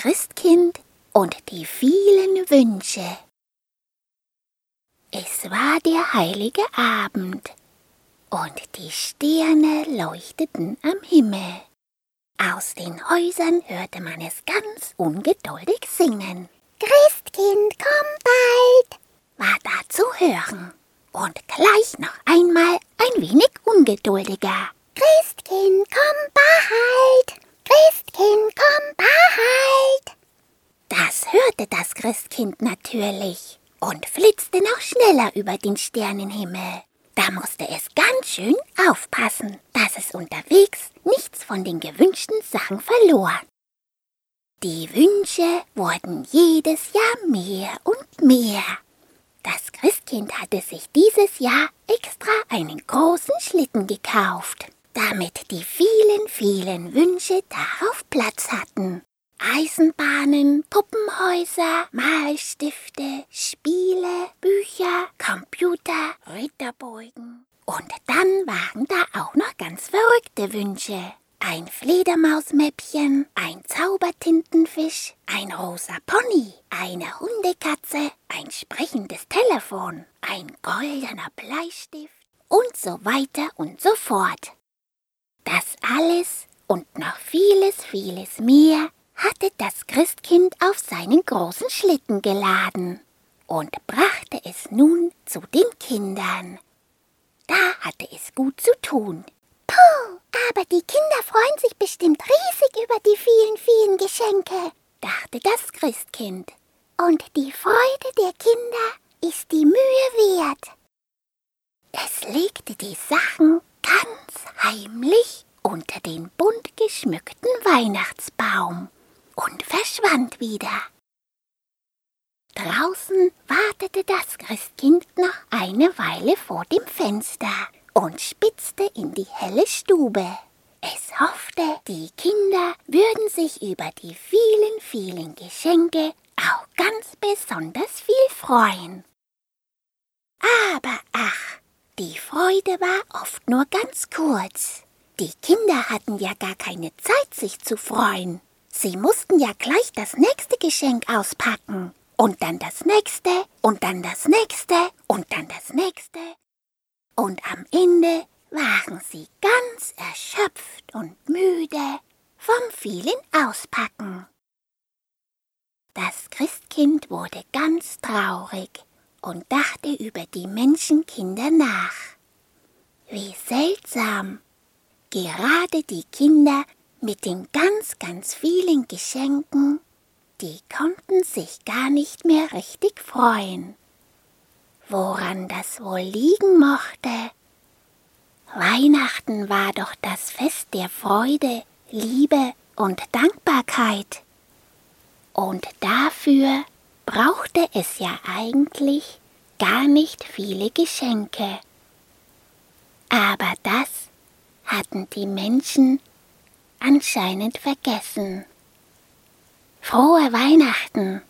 Christkind und die vielen Wünsche. Es war der heilige Abend und die Sterne leuchteten am Himmel. Aus den Häusern hörte man es ganz ungeduldig singen. Christkind, komm bald, war da zu hören. Und gleich noch einmal ein wenig ungeduldiger. Christkind, komm bald! Christkind, komm bald! Das hörte Christkind natürlich und flitzte noch schneller über den Sternenhimmel. Da musste es ganz schön aufpassen, dass es unterwegs nichts von den gewünschten Sachen verlor. Die Wünsche wurden jedes Jahr mehr und mehr. Das Christkind hatte sich dieses Jahr extra einen großen Schlitten gekauft, damit die vielen, vielen Wünsche darauf Platz hatten. Eisenbahnen, Puppenhäuser, Malstifte, Spiele, Bücher, Computer, Ritterburgen. Und dann waren da auch noch ganz verrückte Wünsche. Ein Fledermausmäppchen, ein Zaubertintenfisch, ein rosa Pony, eine Hundekatze, ein sprechendes Telefon, ein goldener Bleistift und so weiter und so fort. Das alles und noch vieles, vieles mehr hatte das Christkind auf seinen großen Schlitten geladen und brachte es nun zu den Kindern. Da hatte es gut zu tun. Puh, aber die Kinder freuen sich bestimmt riesig über die vielen, vielen Geschenke, dachte das Christkind. Und die Freude der Kinder ist die Mühe wert. Es legte die Sachen ganz heimlich unter den bunt geschmückten Weihnachtsbaum und verschwand wieder. Draußen wartete das Christkind noch eine Weile vor dem Fenster und spitzte in die helle Stube. Es hoffte, die Kinder würden sich über die vielen, vielen Geschenke auch ganz besonders viel freuen. Aber ach, die Freude war oft nur ganz kurz. Die Kinder hatten ja gar keine Zeit, sich zu freuen. Sie mussten ja gleich das nächste Geschenk auspacken. Und dann das nächste, und dann das nächste, und dann das nächste. Und am Ende waren sie ganz erschöpft und müde vom vielen Auspacken. Das Christkind wurde ganz traurig und dachte über die Menschenkinder nach. Wie seltsam. Gerade die Kinder mit den ganz, ganz vielen Geschenken, die konnten sich gar nicht mehr richtig freuen. Woran das wohl liegen mochte? Weihnachten war doch das Fest der Freude, Liebe und Dankbarkeit. Und dafür brauchte es ja eigentlich gar nicht viele Geschenke. Aber das hatten die Menschen anscheinend vergessen. Frohe Weihnachten!